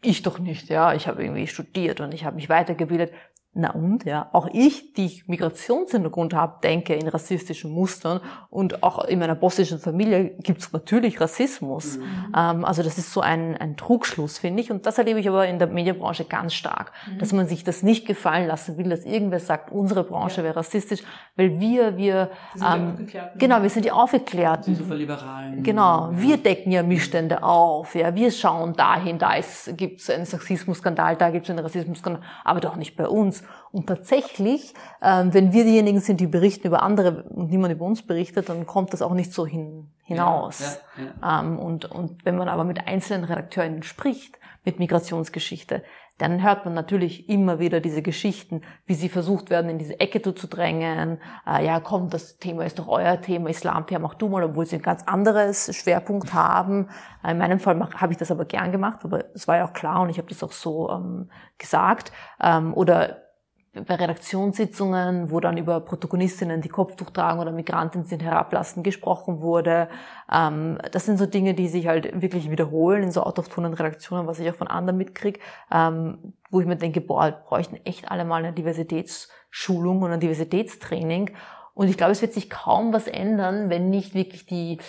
ich doch nicht, ja, ich habe irgendwie studiert und ich habe mich weitergebildet, na und, ja, auch ich, die ich Migrationshintergrund habe, denke in rassistischen Mustern und auch in meiner bosnischen Familie gibt's natürlich Rassismus. Mhm. Ähm, also das ist so ein, ein Trugschluss, finde ich. Und das erlebe ich aber in der Medienbranche ganz stark, mhm. dass man sich das nicht gefallen lassen will, dass irgendwer sagt, unsere Branche ja. wäre rassistisch, weil wir, wir, ähm, genau, wir sind die Aufgeklärten. Super liberalen. Genau, wir decken ja Missstände auf, ja, wir schauen dahin, da gibt es einen Sexismusskandal, da gibt es einen Rassismusskandal, aber doch nicht bei uns. Und tatsächlich, ähm, wenn wir diejenigen sind, die berichten über andere und niemand über uns berichtet, dann kommt das auch nicht so hin, hinaus. Ja, ja, ja. Ähm, und, und wenn man aber mit einzelnen Redakteuren spricht, mit Migrationsgeschichte, dann hört man natürlich immer wieder diese Geschichten, wie sie versucht werden, in diese Ecke zu drängen. Äh, ja, komm, das Thema ist doch euer Thema, Islamthema, mach du mal, obwohl sie ein ganz anderes Schwerpunkt haben. Äh, in meinem Fall habe ich das aber gern gemacht, aber es war ja auch klar und ich habe das auch so ähm, gesagt. Ähm, oder bei Redaktionssitzungen, wo dann über Protagonistinnen, die Kopftuch tragen oder Migrantinnen sind, herablassen gesprochen wurde. Ähm, das sind so Dinge, die sich halt wirklich wiederholen in so autochthonen Redaktionen, was ich auch von anderen mitkriege, ähm, wo ich mir denke, boah, bräuchten echt alle mal eine Diversitätsschulung und ein Diversitätstraining. Und ich glaube, es wird sich kaum was ändern, wenn nicht wirklich die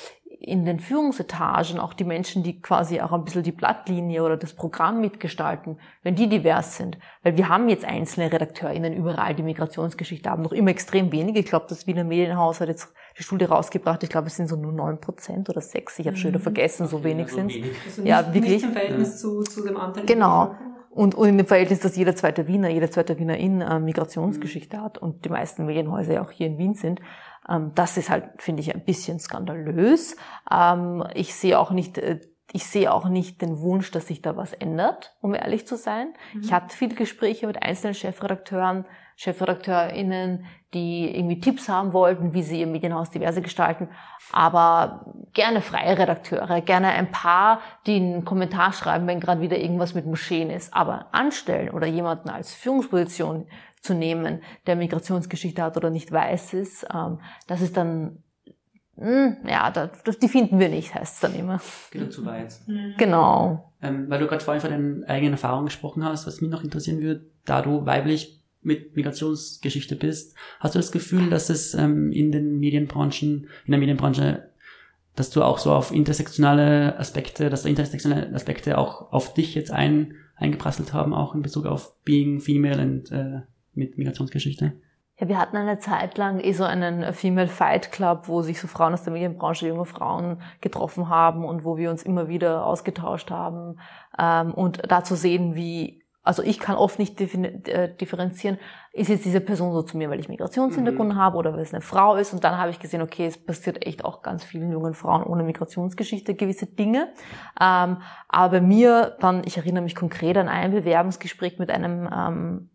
in den Führungsetagen auch die Menschen, die quasi auch ein bisschen die Blattlinie oder das Programm mitgestalten, wenn die divers sind. Weil wir haben jetzt einzelne RedakteurInnen überall, die Migrationsgeschichte haben, noch immer extrem wenig. Ich glaube, das Wiener Medienhaus hat jetzt die Studie rausgebracht. Ich glaube, es sind so nur neun Prozent oder sechs. Ich habe schon wieder mhm. vergessen, so wenig sind also Ja, wirklich. Nicht im Verhältnis ja. zu, zu dem Anteil. Genau. Und, und in dem Verhältnis, dass jeder zweite Wiener, jeder zweite Wienerin äh, Migrationsgeschichte hat und die meisten Medienhäuser ja auch hier in Wien sind. Ähm, das ist halt, finde ich, ein bisschen skandalös. Ähm, ich sehe auch nicht, äh, ich sehe auch nicht den Wunsch, dass sich da was ändert, um ehrlich zu sein. Mhm. Ich hatte viele Gespräche mit einzelnen Chefredakteuren, ChefredakteurInnen, die irgendwie Tipps haben wollten, wie sie ihr Medienhaus diverse gestalten, aber gerne freie Redakteure, gerne ein paar, die einen Kommentar schreiben, wenn gerade wieder irgendwas mit Moscheen ist, aber anstellen oder jemanden als Führungsposition zu nehmen, der Migrationsgeschichte hat oder nicht weiß ist, ähm, das ist dann hm, ja, das, die finden wir nicht, heißt es dann immer. Geht zu weit. Mhm. Genau. Ähm, weil du gerade vorhin von deinen eigenen Erfahrungen gesprochen hast, was mich noch interessieren würde, da du weiblich mit Migrationsgeschichte bist, hast du das Gefühl, dass es ähm, in den Medienbranchen, in der Medienbranche, dass du auch so auf intersektionale Aspekte, dass da intersektionale Aspekte auch auf dich jetzt ein, eingeprasselt haben, auch in Bezug auf Being Female und äh, mit Migrationsgeschichte? Ja, wir hatten eine Zeit lang eh so einen Female Fight Club, wo sich so Frauen aus der Medienbranche, junge Frauen getroffen haben und wo wir uns immer wieder ausgetauscht haben ähm, und da zu sehen, wie also ich kann oft nicht äh, differenzieren, ist jetzt diese Person so zu mir, weil ich Migrationshintergrund mhm. habe oder weil es eine Frau ist. Und dann habe ich gesehen, okay, es passiert echt auch ganz vielen jungen Frauen ohne Migrationsgeschichte gewisse Dinge. Ähm, aber bei mir dann, ich erinnere mich konkret an ein Bewerbungsgespräch mit einem ähm,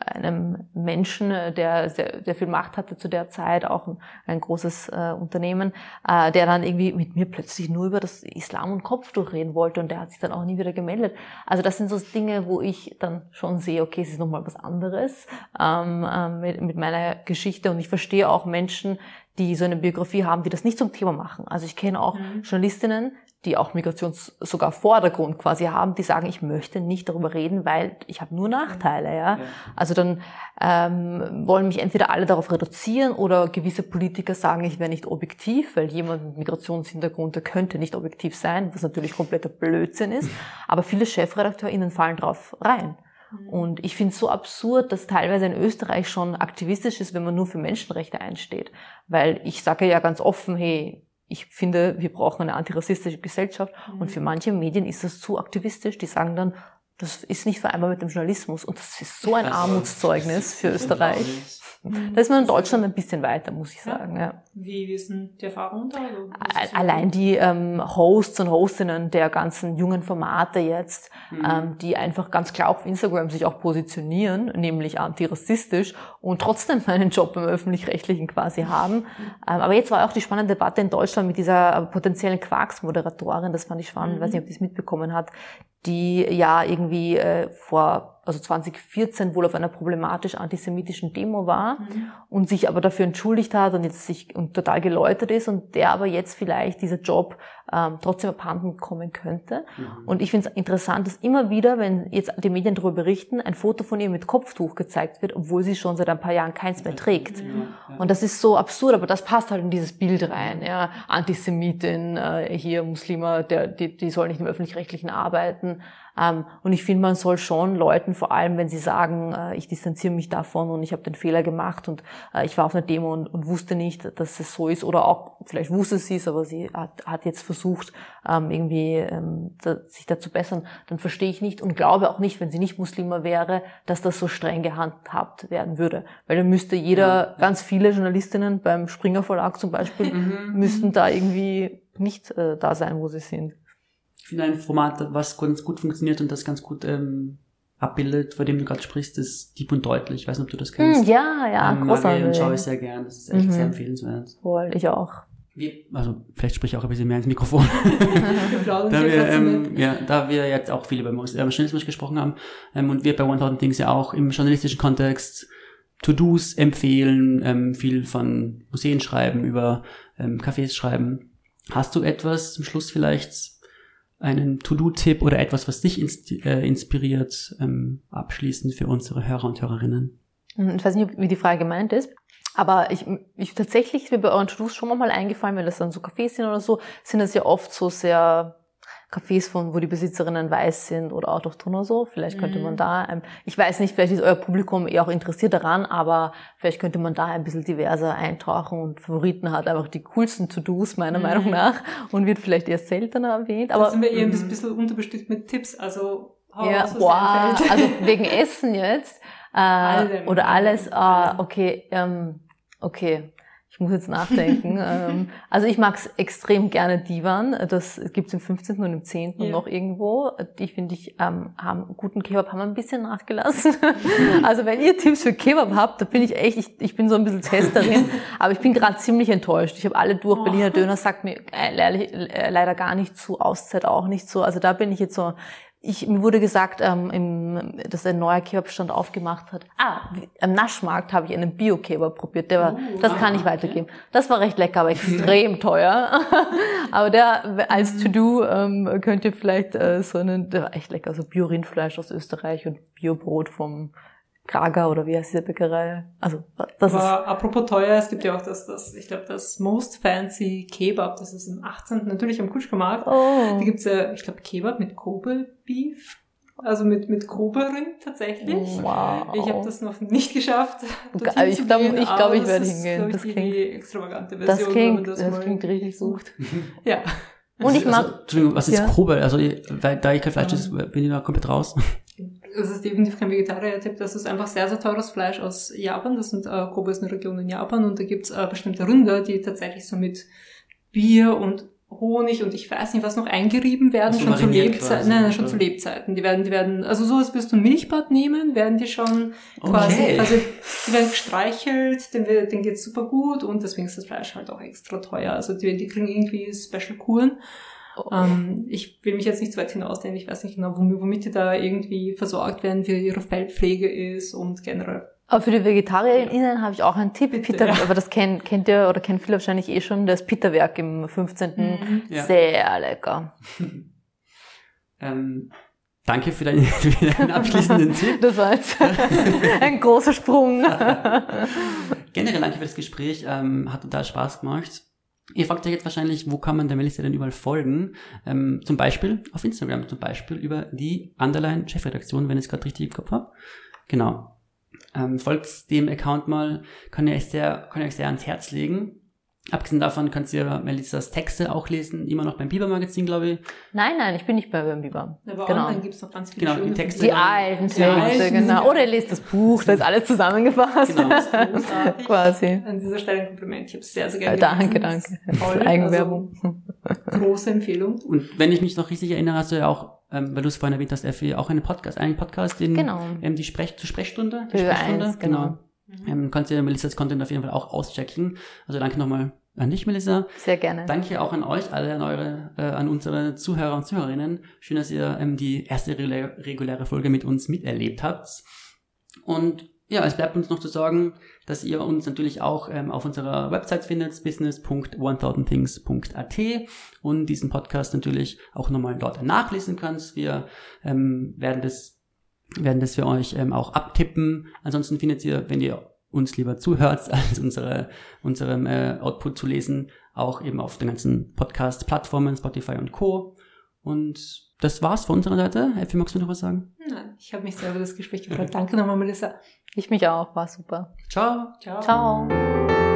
einem Menschen, äh, der sehr, sehr viel Macht hatte zu der Zeit, auch ein, ein großes äh, Unternehmen, äh, der dann irgendwie mit mir plötzlich nur über das Islam und Kopftuch reden wollte und der hat sich dann auch nie wieder gemeldet. Also das sind so Dinge, wo ich dann schon sehe, okay, es ist nochmal was anderes ähm, äh, mit, mit meiner Geschichte und ich verstehe auch Menschen, die so eine Biografie haben, die das nicht zum Thema machen. Also ich kenne auch mhm. Journalistinnen, die auch Migrations sogar Vordergrund quasi haben, die sagen, ich möchte nicht darüber reden, weil ich habe nur Nachteile. Ja? ja. Also dann ähm, wollen mich entweder alle darauf reduzieren oder gewisse Politiker sagen, ich wäre nicht objektiv, weil jemand mit Migrationshintergrund der könnte nicht objektiv sein, was natürlich kompletter Blödsinn ist. Aber viele ChefredakteurInnen fallen drauf rein. Mhm. Und ich finde es so absurd, dass teilweise in Österreich schon aktivistisch ist, wenn man nur für Menschenrechte einsteht. Weil ich sage ja ganz offen, hey, ich finde, wir brauchen eine antirassistische Gesellschaft. Mhm. Und für manche Medien ist das zu aktivistisch. Die sagen dann, das ist nicht vereinbar mit dem Journalismus. Und das ist so ein also, Armutszeugnis für Österreich. Da ist man in Deutschland ein bisschen weiter, muss ich sagen. Ja. Wie, wie ist denn die Erfahrung da? Also, allein die ähm, Hosts und Hostinnen der ganzen jungen Formate jetzt, mhm. ähm, die einfach ganz klar auf Instagram sich auch positionieren, nämlich antirassistisch und trotzdem einen Job im Öffentlich-Rechtlichen quasi haben. Mhm. Ähm, aber jetzt war auch die spannende Debatte in Deutschland mit dieser potenziellen Quarks-Moderatorin, das fand ich spannend, mhm. weiß nicht, ob die es mitbekommen hat, die ja irgendwie äh, vor also 2014 wohl auf einer problematisch antisemitischen Demo war mhm. und sich aber dafür entschuldigt hat und jetzt sich und total geläutert ist und der aber jetzt vielleicht dieser Job ähm, trotzdem abhanden kommen könnte. Mhm. Und ich finde es interessant, dass immer wieder, wenn jetzt die Medien darüber berichten, ein Foto von ihr mit Kopftuch gezeigt wird, obwohl sie schon seit ein paar Jahren keins mehr trägt. Ja. Und das ist so absurd, aber das passt halt in dieses Bild rein. Ja. Antisemitin, äh, hier Muslime, der, die, die sollen nicht im öffentlich-rechtlichen arbeiten. Ähm, und ich finde, man soll schon Leuten, vor allem wenn sie sagen, äh, ich distanziere mich davon und ich habe den Fehler gemacht und äh, ich war auf einer Demo und, und, wusste nicht, dass es so ist, oder auch, vielleicht wusste sie es, aber sie hat, hat jetzt versucht, ähm, irgendwie ähm, sich da zu bessern, dann verstehe ich nicht und glaube auch nicht, wenn sie nicht Muslima wäre, dass das so streng gehandhabt werden würde. Weil dann müsste jeder, ja. ganz viele Journalistinnen beim Springer Verlag zum Beispiel, mhm. müssten da irgendwie nicht äh, da sein, wo sie sind finde ein Format, was ganz gut funktioniert und das ganz gut ähm, abbildet, vor dem du gerade sprichst, ist Deep und Deutlich. Ich weiß nicht, ob du das kennst. Mm, ja, ja, ähm, großartig. Und schaue ich sehr gern. Das ist echt mhm. sehr empfehlenswert. Voll, ich auch. Wir, also vielleicht spreche ich auch ein bisschen mehr ins Mikrofon. da, wir, ähm, ja, da wir jetzt auch viel über Journalismus gesprochen haben ähm, und wir bei 1000 Things ja auch im journalistischen Kontext To-Dos empfehlen, ähm, viel von Museen schreiben, über ähm, Cafés schreiben. Hast du etwas zum Schluss vielleicht einen To-Do-Tipp oder etwas, was dich äh, inspiriert, ähm, abschließend für unsere Hörer und Hörerinnen? Hm, ich weiß nicht, wie die Frage gemeint ist. Aber ich, ich tatsächlich ist mir bei euren To-Dos schon mal eingefallen, wenn das dann so Cafés sind oder so, sind das ja oft so sehr Cafés von, wo die Besitzerinnen weiß sind oder auch autochton oder so. Vielleicht könnte mhm. man da, ähm, ich weiß nicht, vielleicht ist euer Publikum eher auch interessiert daran, aber vielleicht könnte man da ein bisschen diverser eintauchen und Favoriten hat einfach die coolsten To-Dos meiner mhm. Meinung nach und wird vielleicht eher seltener erwähnt. Aber da sind wir eher ein mhm. bisschen unterbestückt mit Tipps, also ja, boah, also wegen Essen jetzt äh, Allem. oder alles. Ah, okay, ähm, okay. Ich muss jetzt nachdenken. ähm, also ich mag es extrem gerne Divan. Das gibt's im 15. und im 10. Ja. und noch irgendwo. Die finde ich ähm, haben guten Kebab haben ein bisschen nachgelassen. also wenn ihr Tipps für Kebab habt, da bin ich echt, ich, ich bin so ein bisschen Testerin, aber ich bin gerade ziemlich enttäuscht. Ich habe alle durch. Oh. Berliner Döner sagt mir äh, leider gar nicht zu, Auszeit auch nicht so. Also da bin ich jetzt so ich, mir wurde gesagt, ähm, im, dass ein neuer Kebabstand aufgemacht hat. Ah, am Naschmarkt habe ich einen Bio-Kebab probiert. Der war, oh, das kann ich weitergeben. Das war recht lecker, aber extrem teuer. aber der als To-Do ähm, könnt ihr vielleicht äh, so einen, der war echt lecker, so Bio-Rindfleisch aus Österreich und Bio-Brot vom Krager oder wie heißt diese Bäckerei? Also das Aber ist apropos teuer, es gibt ja auch das, das ich glaube, das Most Fancy Kebab, das ist im 18. natürlich am Kuschkamarkt. Oh. Da gibt's ja, ich glaube, Kebab mit Kobe Beef. Also mit, mit Kobe-Rind tatsächlich. Wow. Ich habe das noch nicht geschafft. Ich glaube, ich, glaub, ich werde hingehen. Das, das klingt extravagante Version, das klingt, das, das klingt richtig sucht. ja. Und ich mag. Also, Entschuldigung, was ist ja. Kobe? Also, weil, da ich kein Fleisch ist, bin ich da komplett raus. Das ist definitiv kein Vegetarier-Tipp. Das ist einfach sehr, sehr teures Fleisch aus Japan. Das sind, äh, Kobe ist eine Region in Japan und da gibt's äh, bestimmte Rinder, die tatsächlich so mit Bier und Honig und ich weiß nicht, was noch eingerieben werden, also schon zu Lebzeiten. Nein, nein, schon zu Lebzeiten. Die werden, die werden, also so als wirst du ein Milchbad nehmen, werden die schon quasi, okay. also die werden gestreichelt, denen, denen geht's super gut und deswegen ist das Fleisch halt auch extra teuer. Also die, die kriegen irgendwie Special Kuren. Oh. Ähm, ich will mich jetzt nicht zu weit hinausnehmen, ich weiß nicht genau, womit, womit die da irgendwie versorgt werden, wie ihre Feldpflege ist und generell. Aber für die VegetarierInnen ja. habe ich auch einen Tipp. Bitte, Peter, ja. aber das kennt, kennt ihr oder kennt viele wahrscheinlich eh schon, das Pitterwerk im 15. Mhm. Ja. Sehr lecker. ähm, danke für deinen, für deinen abschließenden Tipp. Das war jetzt ein großer Sprung. Generell danke für das Gespräch. Ähm, hat total Spaß gemacht. Ihr fragt euch jetzt wahrscheinlich, wo kann man der Melissa denn überall folgen? Ähm, zum Beispiel auf Instagram, zum Beispiel über die Underline Chefredaktion, wenn ich es gerade richtig im Kopf habe. Genau. Ähm, folgt dem Account mal, kann ihr euch sehr, kann ihr euch sehr ans Herz legen. Abgesehen davon könnt ihr Melissas Texte auch lesen, immer noch beim Biber-Magazin, glaube ich. Nein, nein, ich bin nicht mehr beim Biber. Aber genau. online gibt's noch ganz viele genau, die Texte. Die alten Texte, alten, genau. Oder ihr lest das Buch, da ist alles zusammengefasst. Genau. Das ist Quasi. An dieser Stelle ein Kompliment. Ich habe es sehr, sehr gerne Danke, danke. Toll. Eigenwerbung. Also, große Empfehlung. Und wenn ich mich noch richtig erinnere, hast du ja auch ähm, weil du es vorhin erwähnt hast, Effi, auch einen Podcast, einen Podcast, den genau. ähm, die Sprech zur Sprechstunde, die Sprechstunde, 1, genau. genau. Mhm. Ähm, kannst du Melissas Content auf jeden Fall auch auschecken. Also danke nochmal an dich, Melissa. Sehr gerne. Danke auch an euch alle, an eure, äh, an unsere Zuhörer und Zuhörerinnen. Schön, dass ihr ähm, die erste reguläre Folge mit uns miterlebt habt. Und ja, es bleibt uns noch zu sagen, dass ihr uns natürlich auch ähm, auf unserer Website findet, business.1000things.at und diesen Podcast natürlich auch nochmal dort nachlesen könnt. Wir ähm, werden das werden das für euch ähm, auch abtippen. Ansonsten findet ihr, wenn ihr uns lieber zuhört, als unsere, unserem äh, Output zu lesen, auch eben auf den ganzen Podcast-Plattformen, Spotify und Co. Und das war's von unserer Seite. Effi, magst du noch was sagen? Nein, ich habe mich sehr über das Gespräch gefreut. Danke nochmal, Melissa. Ich mich auch, war super. Ciao. Ciao. Ciao.